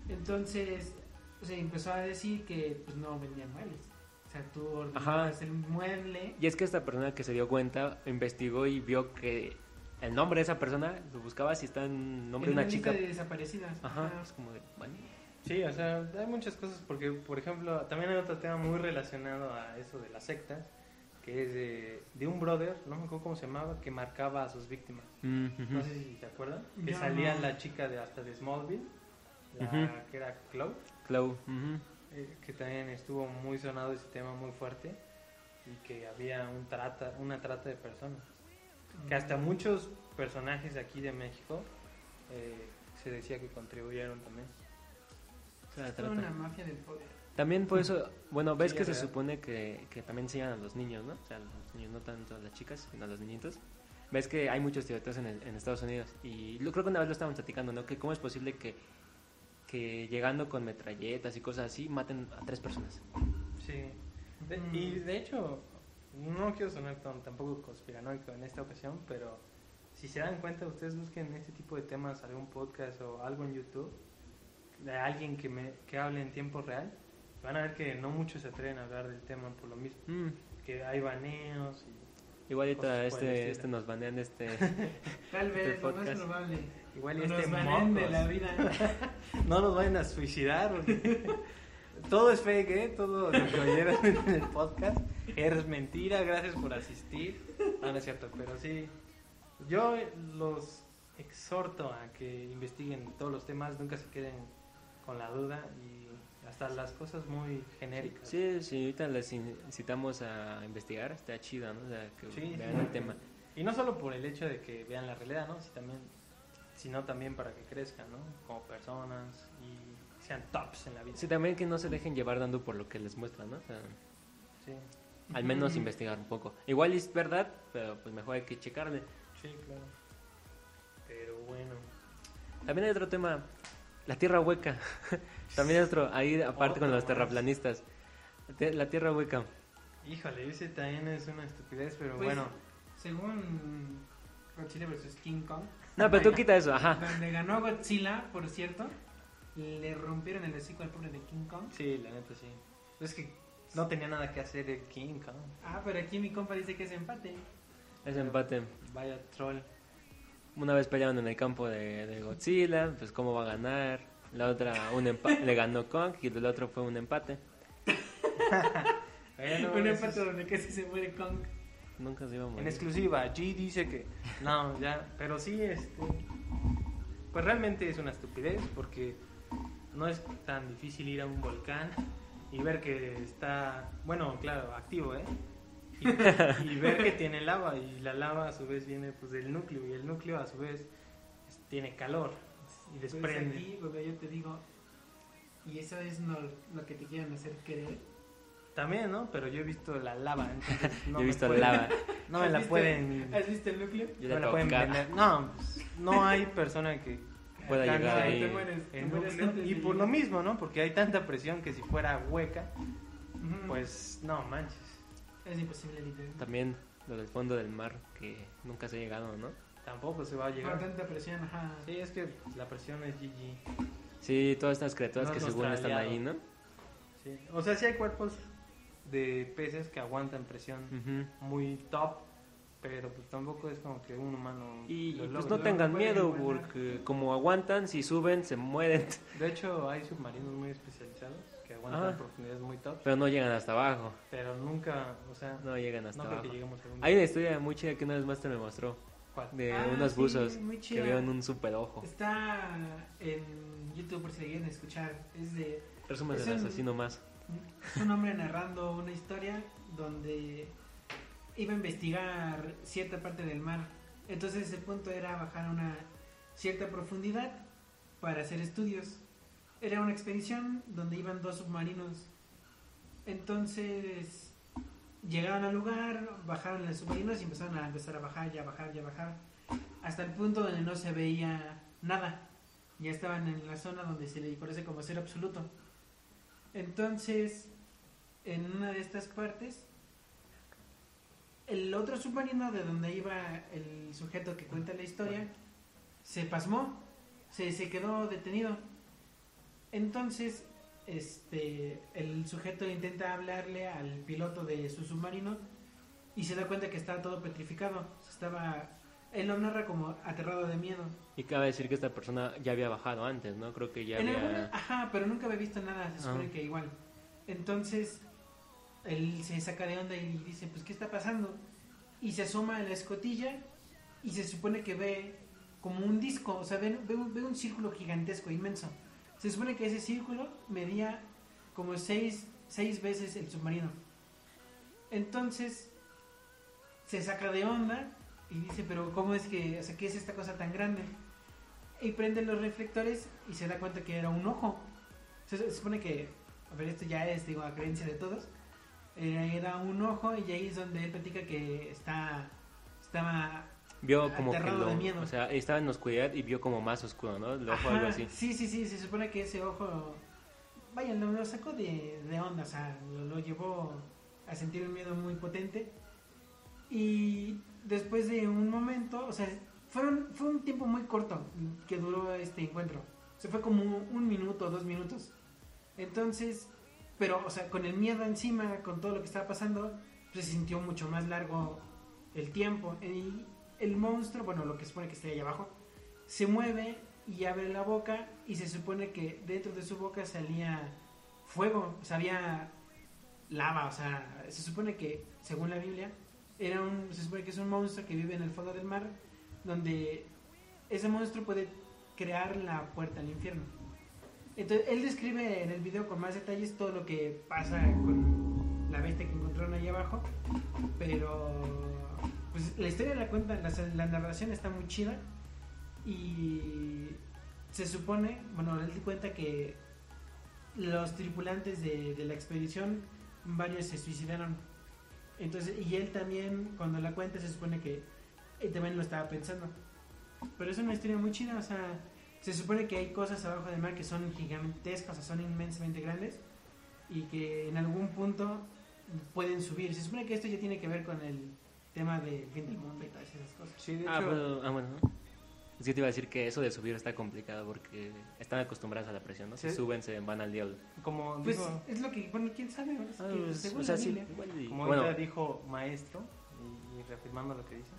Entonces, o sea, empezó a decir que pues no vendían muebles. O sea, tú ordenabas Ajá. un mueble Y es que esta persona que se dio cuenta investigó y vio que el nombre de esa persona lo buscaba si está en nombre de en una una chica. lista de desaparecidas. Ajá, es como de, bueno. Sí, o sea, hay muchas cosas porque, por ejemplo, también hay otro tema muy relacionado a eso de las sectas, que es de, de un brother, no me acuerdo cómo se llamaba, que marcaba a sus víctimas. Mm. No sé si se acuerdan. Que salía no. la chica de hasta de Smallville, la que era Chloe, Chloe, ujú. eh, que también estuvo muy sonado ese tema muy fuerte y que había un trata, una trata de personas. Que hasta muchos personajes de aquí de México eh, se decía que contribuyeron también. O sea, Es trata. una mafia del poder. También por eso, bueno, ves Sí, que se real. supone que, que también se llevan a los niños, ¿no? O sea, los niños, no tanto a las chicas, sino a los niñitos. Ves que hay muchos tiroteos en, el- en Estados Unidos. Y lo, creo que una vez lo estaban platicando, ¿no? Que cómo es posible que, que llegando con metralletas y cosas así maten a tres personas. Sí. De- Mm. Y de hecho, no quiero sonar tan- tampoco conspiranoico en esta ocasión, pero si se dan cuenta, ustedes busquen este tipo de temas, algún podcast o algo en YouTube, de alguien que, me, que hable en tiempo real, van a ver que no muchos se atreven a hablar del tema por lo mismo, Mm, que hay baneos y Igual ahorita Cosas por el este, este nos banean este... Tal vez, Este lo más probable. Igual y Nos este banean de la vida. No nos vayan a suicidar. porque Todo es fake, ¿eh? Todo lo que oyeron en el podcast es mentira. Gracias por asistir. No, no es cierto, pero sí. Yo los exhorto a que investiguen todos los temas, nunca se queden con la duda y hasta las cosas muy genéricas. Sí, sí, ahorita les in- incitamos a investigar, está chido, ¿no? O sea, que Sí, vean sí. el tema. Y no solo por el hecho de que vean la realidad, ¿no? Si también, sino también para que crezcan, ¿no? Como personas y sean tops en la vida. Sí, también que no se dejen llevar dando por lo que les muestran, ¿no? O sea, Sí, al menos investigar un poco. Igual es verdad, pero pues mejor hay que checarle. sí, claro. Pero bueno. También hay otro tema, la tierra hueca. También hay otro, ahí aparte con los terraplanistas. La te- La tierra hueca. Híjole, ese también es una estupidez, pero Pues, bueno. Según Godzilla vs. King Kong, No, pero tú quita eso, ajá. donde ganó Godzilla, por cierto, le rompieron el hocico al pobre de King Kong. Sí, la neta sí. Es que no tenía nada que hacer el King Kong. Ah, pero aquí mi compa dice que es empate. Ese empate. Vaya troll. Una vez pelearon en el campo de, de Godzilla, pues cómo va a ganar. La otra un empa- le ganó Kong y el otro fue un empate. Bueno, Un empate es- donde casi se muere Kong. Nunca se iba a En morir. exclusiva, G dice que. No, ya. Pero sí, este. Pues realmente es una estupidez porque no es tan difícil ir a un volcán y ver que está. Bueno, claro, activo, ¿eh? y, y ver que tiene lava y la lava a su vez viene pues del núcleo y el núcleo a su vez es- tiene calor y Pues desprende. aquí, bebé, yo te digo, y eso es no- lo que te quieren hacer creer. También, ¿no? Pero yo he visto la lava, entonces no Yo he visto pueden- lava. No me ¿Has la visto- pueden, ¿Has visto el núcleo? Yo no me la la pueden vender. No, no hay persona que Pueda llegar ahí. Te mueres, te el mueres núcleo. antes Y por lo mismo, ¿no? Porque hay tanta presión que si fuera hueca, pues no manches. Es imposible, literal. También lo del fondo del mar, que nunca se ha llegado, ¿no? Tampoco se va a Con llegar. tanta presión, ajá. Sí, es que la presión es GG. Sí, todas estas criaturas No que según están ahí, ¿no? Sí. O sea, sí hay cuerpos de peces que aguantan presión Ujú. muy top, pero pues tampoco es como que un humano Y lo pues no tengan miedo, porque como aguantan, si suben, se mueren, De hecho, hay submarinos muy especializados que aguantan Ah. profundidades muy top, pero no llegan hasta abajo. pero nunca, o sea, no, No llegan hasta creo abajo. que lleguemos a un... Hay una historia muy chida que una vez más te me mostró, ¿Cuál? de Ah, unos sí, buzos que vieron un super ojo. Está en YouTube por si quieren escuchar. Es de Resumen es del un- asesino más. Es un hombre narrando una historia donde iba a investigar cierta parte del mar. Entonces el punto era bajar a una cierta profundidad para hacer estudios. Era una expedición donde iban dos submarinos. Entonces llegaron al lugar, bajaron los submarinos y empezaron a empezar a bajar, ya bajar, ya bajar. Hasta el punto donde no se veía nada. Ya estaban en la zona donde se le conoce como cero absoluto. Entonces, en una de estas partes, el otro submarino de donde iba el sujeto que cuenta la historia se pasmó, se, se quedó detenido. Entonces, este, el sujeto intenta hablarle al piloto de su submarino y se da cuenta que está todo petrificado. Estaba, él lo narra como aterrado de miedo. Y cabe decir que esta persona ya había bajado antes, ¿no? Creo que ya En había... alguna- ajá, pero nunca había visto nada, se supone Ah. que igual. Entonces, él se saca de onda y dice, pues, ¿qué está pasando? Y se asoma a la escotilla y se supone que ve como un disco, o sea, ve, ve un, ve un círculo gigantesco, inmenso. Se supone que ese círculo medía como seis, seis veces el submarino. Entonces, se saca de onda y dice, pero ¿cómo es que, o sea, qué es esta cosa tan grande? Y prende los reflectores y se da cuenta que era un ojo. Se, se supone que, a ver, esto ya es, digo, a creencia de todos. eh, era un ojo y ahí es donde él platica que está, estaba... Vio como que lo... de miedo. O sea, estaba en oscuridad y vio como más oscuro, ¿no? El ojo Ajá, algo así. Sí, sí, sí, se supone que ese ojo, vaya, lo, lo sacó de, de onda, o sea, lo, lo llevó a sentir un miedo muy potente. Y después de un momento, o sea, fueron, fue un tiempo muy corto que duró este encuentro. Se fue como un minuto, dos minutos. Entonces, pero, o sea, con el miedo encima, con todo lo que estaba pasando, pues se sintió mucho más largo el tiempo. Y el monstruo, bueno, lo que se supone que está ahí abajo, se mueve y abre la boca y se supone que dentro de su boca salía fuego, o sea, había lava, o sea, se supone que, según la Biblia, era un, se supone que es un monstruo que vive en el fondo del mar, donde ese monstruo puede crear la puerta al infierno. Entonces, él describe en el video con más detalles todo lo que pasa con la bestia que encontraron ahí abajo, pero pues la historia la cuenta, la, la narración está muy chida y se supone, bueno, él cuenta que los tripulantes de, de la expedición, varios se suicidaron. Entonces, y él también, cuando la cuenta, se supone que él también lo estaba pensando. Pero es una historia muy chida, o sea, se supone que hay cosas abajo del mar que son gigantescas, o sea, son inmensamente grandes y que en algún punto pueden subir. Se supone que esto ya tiene que ver con el tema del fin del mundo y todas esas cosas. Sí, de Ah, hecho, pero, ah, bueno. ¿no? Es que te iba a decir que eso de subir está complicado porque están acostumbrados a la presión, ¿no? Si Sí. suben, se van al diablo. como Pues dijo, es lo que, bueno, quién sabe, Ah, que pues, según o sea, sí, igual y- como bueno, ahorita dijo maestro, y, y reafirmando lo que dice,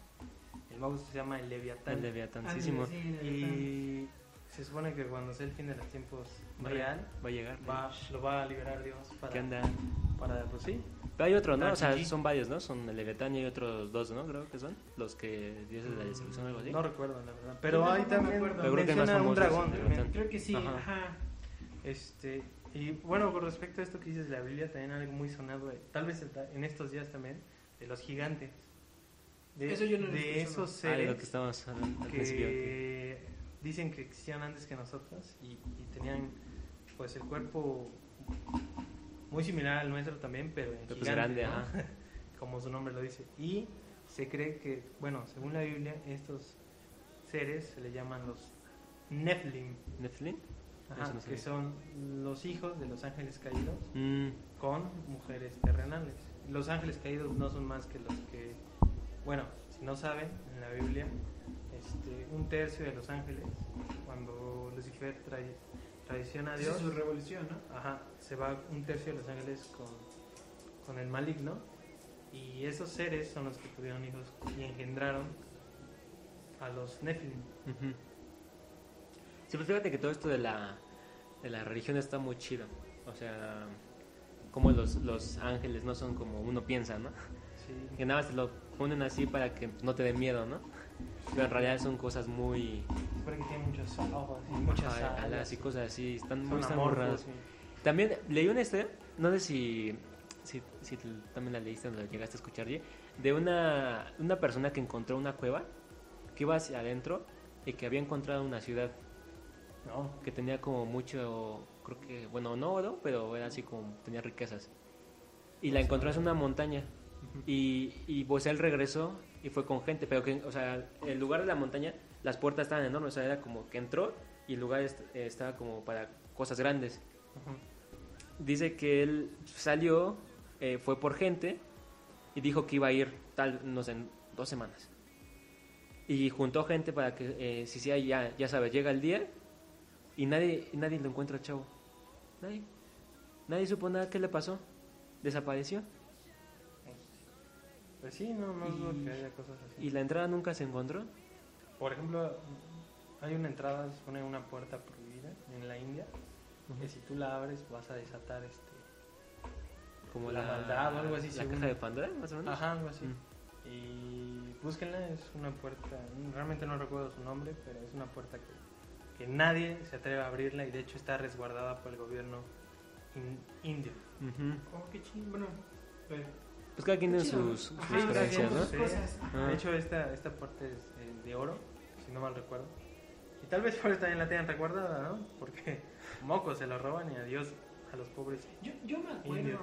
el monstruo se llama el Leviatán. el Ah, leviatancísimo sí, sí, y se supone que cuando sea el fin de los tiempos real, va a llegar. va, lo va a liberar Dios ¿Qué para, onda? para pues sí, Pero hay otro, ¿no? Ah, O sea, sí. son varios, ¿no? Son el Leviatán y hay otros dos, ¿no? Creo que son los que dioses de la destrucción o algo así. No recuerdo, la verdad. Pero hay también. Pero creo que más un dragón también. Creo que sí, Ajá. ajá. Este, y bueno, con respecto a esto que dices de la Biblia, también algo muy sonado, eh, tal vez en estos días también, de los gigantes. De, Eso yo no de esos Ah, de lo seres que estábamos hablando al principio. que dicen que existían antes que nosotros y, y tenían pues el cuerpo muy similar al nuestro también, pero en Pero pues gigante, grande, ¿no? ajá. como su nombre lo dice. Y se cree que, bueno, según la Biblia, estos seres se le llaman los Nephilim, ¿Nephilim? ajá, Eso no que son los hijos de los ángeles caídos Mm, con mujeres terrenales. Los ángeles caídos no son más que los que, bueno, si no saben, en la Biblia, este, un tercio de los ángeles, cuando Lucifer trae, traiciona a Dios, es su revolución, ¿no? ajá, se va un tercio de los ángeles con, con el maligno, y esos seres son los que tuvieron hijos y engendraron a los Nephilim. ujú. Sí, pues fíjate que todo esto de la, de la religión está muy chido. O sea, como los, los ángeles no son como uno piensa, ¿no? Sí. Que nada más lo ponen así para que no te dé miedo, ¿no? Pero en realidad son cosas muy... Supone que tiene muchos ojos y muchas alas. alas y cosas así. Están muy, amorfos, sí. También leí una historia, no sé si, si, si también la leíste o la llegaste a escuchar, Ye, de una, una persona que encontró una cueva, que iba hacia adentro y que había encontrado una ciudad No, que tenía como mucho, creo que, bueno, no oro, pero era así como, tenía riquezas. Y la encontró en una montaña. Y, y pues él regresó y fue con gente, pero que, o sea, el lugar de la montaña, las puertas estaban enormes, o sea, era como que entró y el lugar est- estaba como para cosas grandes. Dice que él salió, eh, fue por gente y dijo que iba a ir tal, no sé, dos semanas. Y juntó gente para que, eh, si sí, ya, ya sabes, llega el día y nadie, nadie lo encuentra, al chavo. Nadie. Nadie supo nada qué le pasó. Desapareció. Pues sí, no, no dudo Y- que haya cosas así. Y la entrada nunca se encontró. Por ejemplo, hay una entrada, se pone una puerta prohibida en la India, que si tú la abres vas a desatar este... Como La la, maldad o algo así, La según- caja de Pandora, más o menos. Ajá, algo así. Mm. Y búsquenla, es una puerta, realmente no recuerdo su nombre, pero es una puerta que, que nadie se atreve a abrirla y de hecho está resguardada por el gobierno in- indio. Ujú. Oh, qué ching, bueno, pero... Pues cada quien tiene sus, sus Ajá, creencias, sus ¿no? Sí. cosas. Ah. De hecho, esta, esta puerta es eh, de oro, si no mal recuerdo. Y tal vez por eso también la tengan resguardada, ¿no? Porque mocos se la roban y adiós a los pobres. Yo, yo me acuerdo Indios.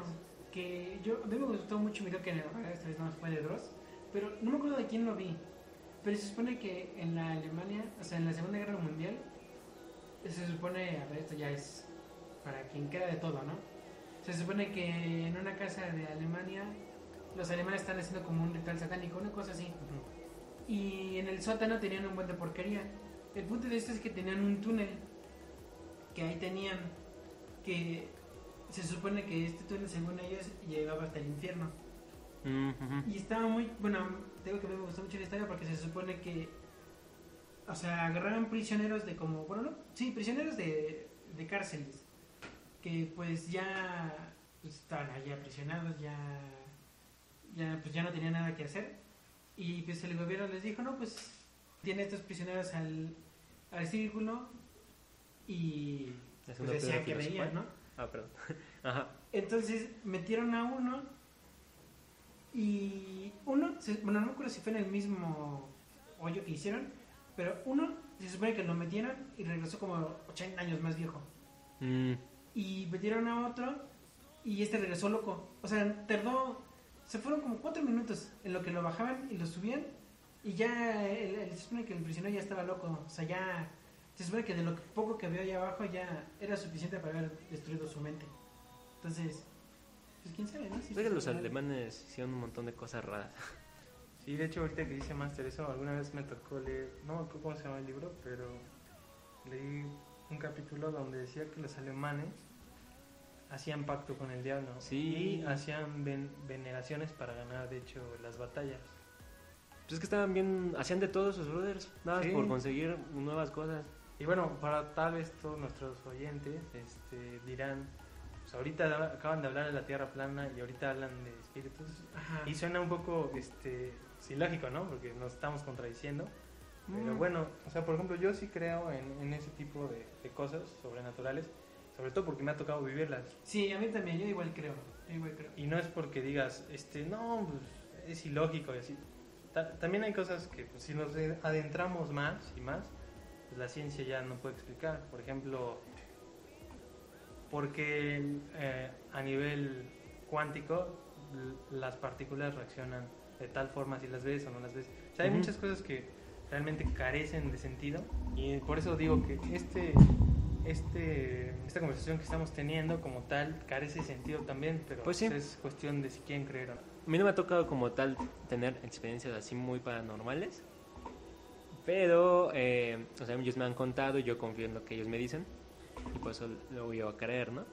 que yo, a mí me gustó mucho un video que en realidad esta vez no fue de Dross, pero no me acuerdo de quién lo vi. Pero se supone que en la Alemania, o sea, en la Segunda Guerra Mundial, se supone, a ver, esto ya es para quien queda de todo, ¿no? Se supone que en una casa de Alemania, los alemanes están haciendo como un ritual satánico, una cosa así. Y en el sótano tenían un buen de porquería. El punto de esto es que tenían un túnel que ahí tenían que se supone que este túnel según ellos llegaba hasta el infierno. Y estaba muy, bueno, tengo que me gustó mucho la historia porque se supone que, o sea, agarraban prisioneros de como, bueno, no, sí, prisioneros de, de cárceles, que pues ya pues, estaban allá aprisionados, ya, ya, pues ya no tenían nada que hacer. Y pues el gobierno les dijo, no, pues tiene estos prisioneros al, al círculo y pues, piedra que veían, ¿no? Ah, perdón. Ajá. Entonces metieron a uno y uno, bueno, no me acuerdo si fue en el mismo hoyo que hicieron, pero uno se supone que lo metieron y regresó como 80 años más viejo. Mm, Y metieron a otro y este regresó loco. O sea, tardó, se fueron como 4 minutos en lo que lo bajaban y lo subían y ya el, el- se supone que el prisionero ya estaba loco. O sea, ya se supone que de lo poco que vio ahí abajo ya era suficiente para haber destruido su mente. Entonces, pues quién sabe, ¿no? Si los alemanes hicieron un montón de cosas raras. Sí, de hecho, ahorita que dice Master eso, alguna vez me tocó leer, no me acuerdo cómo se llama el libro, pero leí un capítulo donde decía que los alemanes hacían pacto con el diablo Sí. y hacían ven- veneraciones para ganar, de hecho, las batallas. Pues es que estaban bien, hacían de todos sus brothers, nada Sí. por conseguir nuevas cosas. Y bueno, para tal vez todos nuestros oyentes este, dirán, pues ahorita acaban de hablar de la Tierra plana y ahorita hablan de espíritus. Ajá. Y suena un poco este, ilógico, ¿no? Porque nos estamos contradiciendo. Pero Mm. bueno, o sea, por ejemplo, yo sí creo en, en ese tipo de, de cosas sobrenaturales, sobre todo porque me ha tocado vivirlas. Sí, a mí también, yo igual creo. Yo igual creo. Y no es porque digas, este, no, pues, es ilógico y así. Ta- también hay cosas que pues, si nos de- adentramos más y más, pues, la ciencia ya no puede explicar. Por ejemplo, porque eh, a nivel cuántico las partículas reaccionan de tal forma si las ves o no las ves. O sea, hay Ujú. muchas cosas que realmente carecen de sentido y por eso digo que este, este, esta conversación que estamos teniendo como tal carece de sentido también, pero Pues sí. es cuestión de si quieren creer o no. A mí no me ha tocado como tal tener experiencias así muy paranormales. Pero, eh, o sea, ellos me han contado y yo confío en lo que ellos me dicen. Y por eso lo voy a creer, ¿no?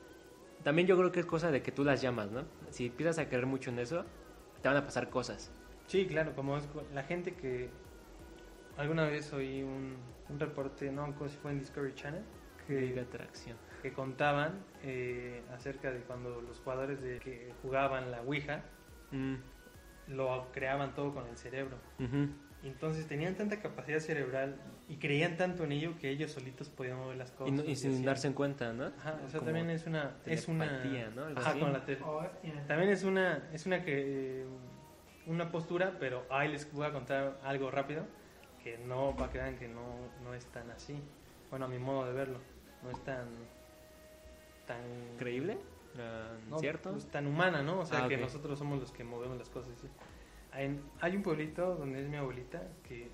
También yo creo que es cosa de que tú las llamas, ¿no? Si empiezas a creer mucho en eso, te van a pasar cosas. Sí, claro, como es la gente que alguna vez oí un, un reporte, no recuerdo si fue en Discovery Channel, De que, atracción. que contaban eh, acerca de cuando los jugadores de que jugaban la Ouija Mm, lo creaban todo con el cerebro. Entonces tenían tanta capacidad cerebral y creían tanto en ello que ellos solitos podían mover las Y, cosas. no- y sin darse en cuenta, ¿no? Ajá, o sea, Como también es una... Es una telepatía, ¿no? Algo Ajá, así. con la tele- Hostia. También es una, es una que eh, una postura, pero ahí les voy a contar algo rápido que no para que vean que no, no es tan así. Bueno, a mi modo de verlo, no es tan tan ¿Creíble? Ah, no, ¿Cierto? pues, tan humana, ¿no? O sea, Ah, que nosotros somos los que movemos las cosas. ¿sí? Hay, hay un pueblito donde es mi abuelita que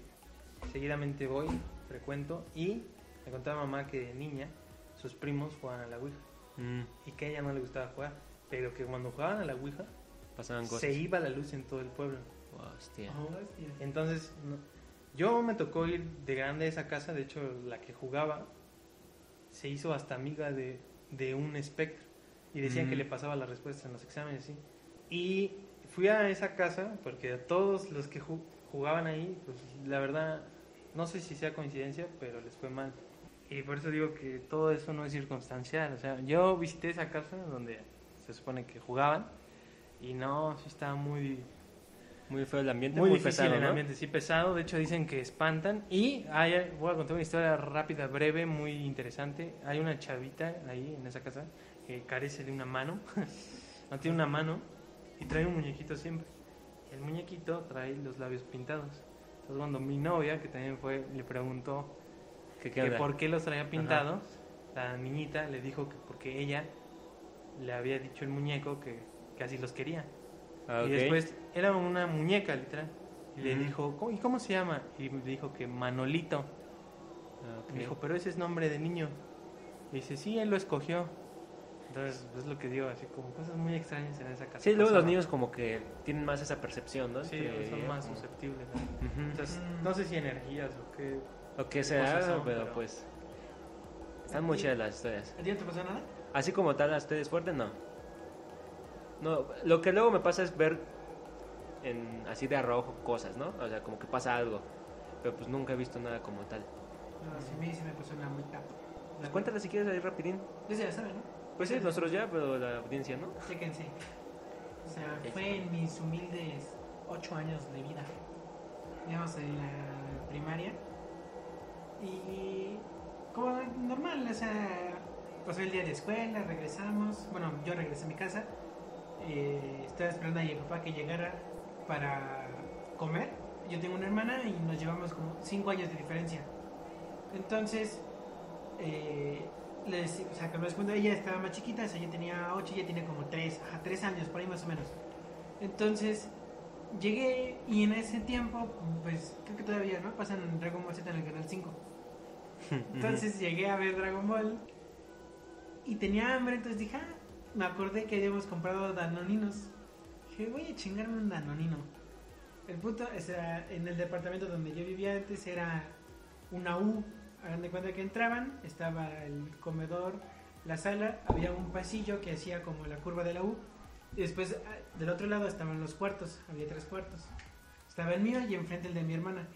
seguidamente voy, frecuento y me contaba mamá que de niña sus primos jugaban a la Ouija Mm, y que a ella no le gustaba jugar, pero que cuando jugaban a la Ouija pasaban cosas. se iba la luz en todo el pueblo. Hostia. Hostia. Entonces, no- yo me tocó ir de grande a esa casa, de hecho, la que jugaba se hizo hasta amiga de, de un espectro y decían Mm. que le pasaba las respuestas en los exámenes, sí. Y fui a esa casa porque a todos los que ju- jugaban ahí, pues la verdad, no sé si sea coincidencia, pero les fue mal. Y por eso digo que todo eso no es circunstancial. O sea, yo visité esa casa donde se supone que jugaban y no, sí estaba muy Muy feo el ambiente, muy, muy, difícil pesado, el ¿no? ambiente, sí, pesado. De hecho, dicen que espantan. Y hay, voy a contar una historia rápida, breve, muy interesante. Hay una chavita ahí en esa casa que carece de una mano. no tiene una mano y trae un muñequito siempre. El muñequito trae los labios pintados. Entonces, cuando mi novia, que también fue, le preguntó ¿Qué, que por qué los traía pintados, la niñita le dijo que porque ella le había dicho el muñeco que, que así los quería. Ah. Y después era una muñeca, literal. Y le dijo, "¿Cómo- ¿y cómo se llama? Y le dijo que Manolito. Ah, ok. Y dijo, pero ese es nombre de niño. Y dice, sí, él lo escogió. Entonces, es lo que digo, así como cosas muy extrañas en esa casa. Sí, luego los niños como que tienen más esa percepción, ¿no? Sí, Que son más como- susceptibles. ¿no? Ujú. Entonces, no sé si energías o qué. O que sea, cosas son, pero, pero- pues... Están muy chidas las historias. ¿A ti no te pasó nada? Así como tal, las ustedes fuertes, no. No, lo que luego me pasa es ver en, así de arrojo cosas, ¿no? O sea, como que pasa algo. Pero pues nunca he visto nada como tal. No, a mí sí me pasó una multa. Pues cuéntala si quieres ahí rapidín. Pues ya saben, ¿no? Pues sí, nosotros ya, pero la audiencia, ¿no? Chéquense. O sea, fue en mis humildes ocho años de vida. Digamos, en la primaria. Y como normal, o sea, pasó el día de escuela, regresamos. Bueno, yo regresé a mi casa. eh, estaba esperando a mi papá que llegara para comer. Yo tengo una hermana y nos llevamos como cinco años de diferencia. Entonces, eh, les, o sea, cuenta, ella estaba más chiquita, o sea, yo tenía 8, ella tenía como 3, ajá, 3 años, por ahí más o menos. Entonces, llegué y en ese tiempo, pues creo que todavía, ¿no? Pasan Dragon Ball Z en el canal 5. Entonces llegué a ver Dragon Ball y tenía hambre, entonces dije, ah, me acordé que habíamos comprado danoninos. Dije, voy a chingarme un danonino. El punto, o sea, en el departamento donde yo vivía antes era una U. Hagan de cuenta que entraban, estaba el comedor, la sala, había un pasillo que hacía como la curva de la U. Y después ah, del otro lado estaban los cuartos, había tres cuartos. Estaba el mío y enfrente el de mi hermana.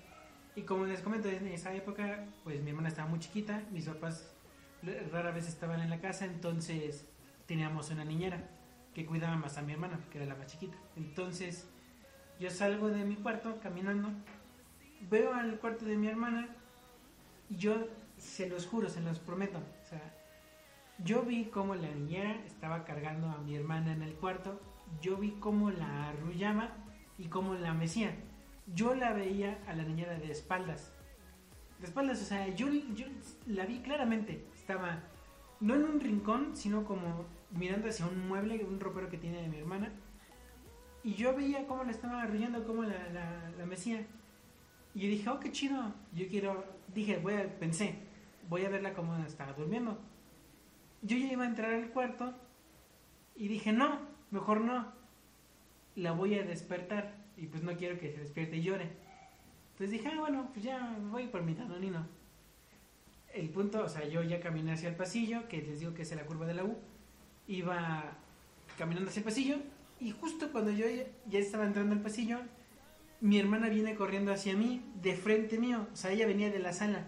Y como les comento, en esa época, pues mi hermana estaba muy chiquita, mis papás rara vez estaban en la casa, entonces teníamos una niñera que cuidaba más a mi hermana, que era la más chiquita. Entonces yo salgo de mi cuarto caminando, veo al cuarto de mi hermana y yo se los juro, se los prometo. O sea, yo vi cómo la niñera estaba cargando a mi hermana en el cuarto, yo vi cómo la arrullaba y cómo la mecía. Yo la veía a la niñera de espaldas. De espaldas, o sea, yo, yo la vi claramente. Estaba no en un rincón, sino como mirando hacia un mueble, un ropero que tiene de mi hermana. Y yo veía cómo la estaba arrullando, cómo la, la, la. Y yo dije, oh, qué chido. Yo quiero, dije, voy a, pensé, voy a verla cómo estaba durmiendo. Yo ya iba a entrar al cuarto y dije, no, mejor no. La voy a despertar y pues no quiero que se despierte y llore. Entonces dije, ah, bueno, pues ya voy por mi danonino. El punto, o sea, yo ya caminé hacia el pasillo, que les digo que es la curva de la U. Iba caminando hacia el pasillo y justo cuando yo ya- estaba entrando al pasillo, mi hermana viene corriendo hacia mí, de frente mío. O sea, ella venía de la sala.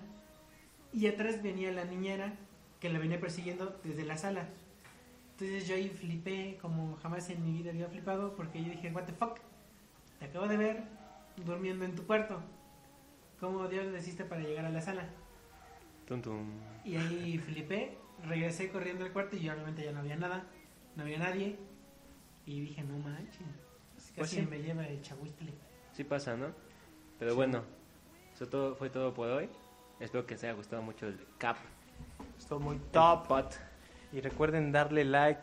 Y atrás venía la niñera que la venía persiguiendo desde la sala. Entonces yo ahí flipé como jamás en mi vida había flipado porque yo dije, what the fuck, te acabo de ver durmiendo en tu cuarto. ¿Cómo Dios le hiciste para llegar a la sala? Tum, tum. Y ahí flipé, regresé corriendo al cuarto y obviamente ya no había nada, no había nadie. Y dije, no manches, casi Pues sí. me lleva el chahuistle. Sí pasa, ¿no? Pero bueno, eso todo, fue todo por hoy. Espero que les haya gustado mucho el cap. Estuvo muy Top. Pot. Y recuerden darle like.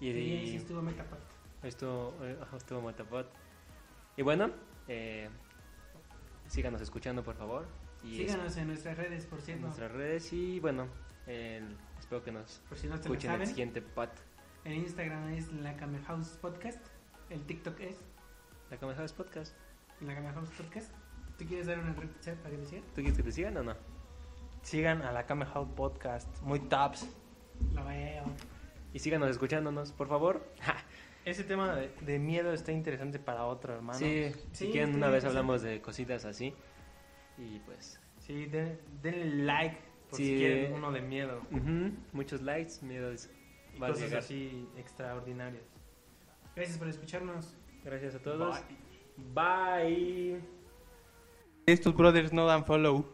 Y, Sí, ahí sí y estuvo metapod. estuvo, eh, estuvo Motapod. Y bueno, eh, síganos escuchando, por favor. Y Síganos en nuestras redes, por en cierto. nuestras redes. Y bueno, el- espero que nos Por si no escuchen el saben. siguiente pod. En Instagram es la Camel House Podcast. El TikTok es La Cama House Podcast. la Camel House Podcast. ¿Tú quieres dar una red para que te sigan? ¿Tú quieres que te sigan o no? Sigan a la Kame House Podcast. Muy tops. Lo veo. Y síganos escuchándonos, por favor. Ja, Ese tema de, de miedo está interesante para otro, hermano. Sí, si Sí, quieren, está una vez hablamos de cositas así. Y pues, Sí, den- denle like por Sí. si quieren uno de miedo. muchos likes, miedo es- Y cosas llegar. así extraordinarias. Gracias por escucharnos. Gracias a todos. Bye. Estos brothers no dan follow.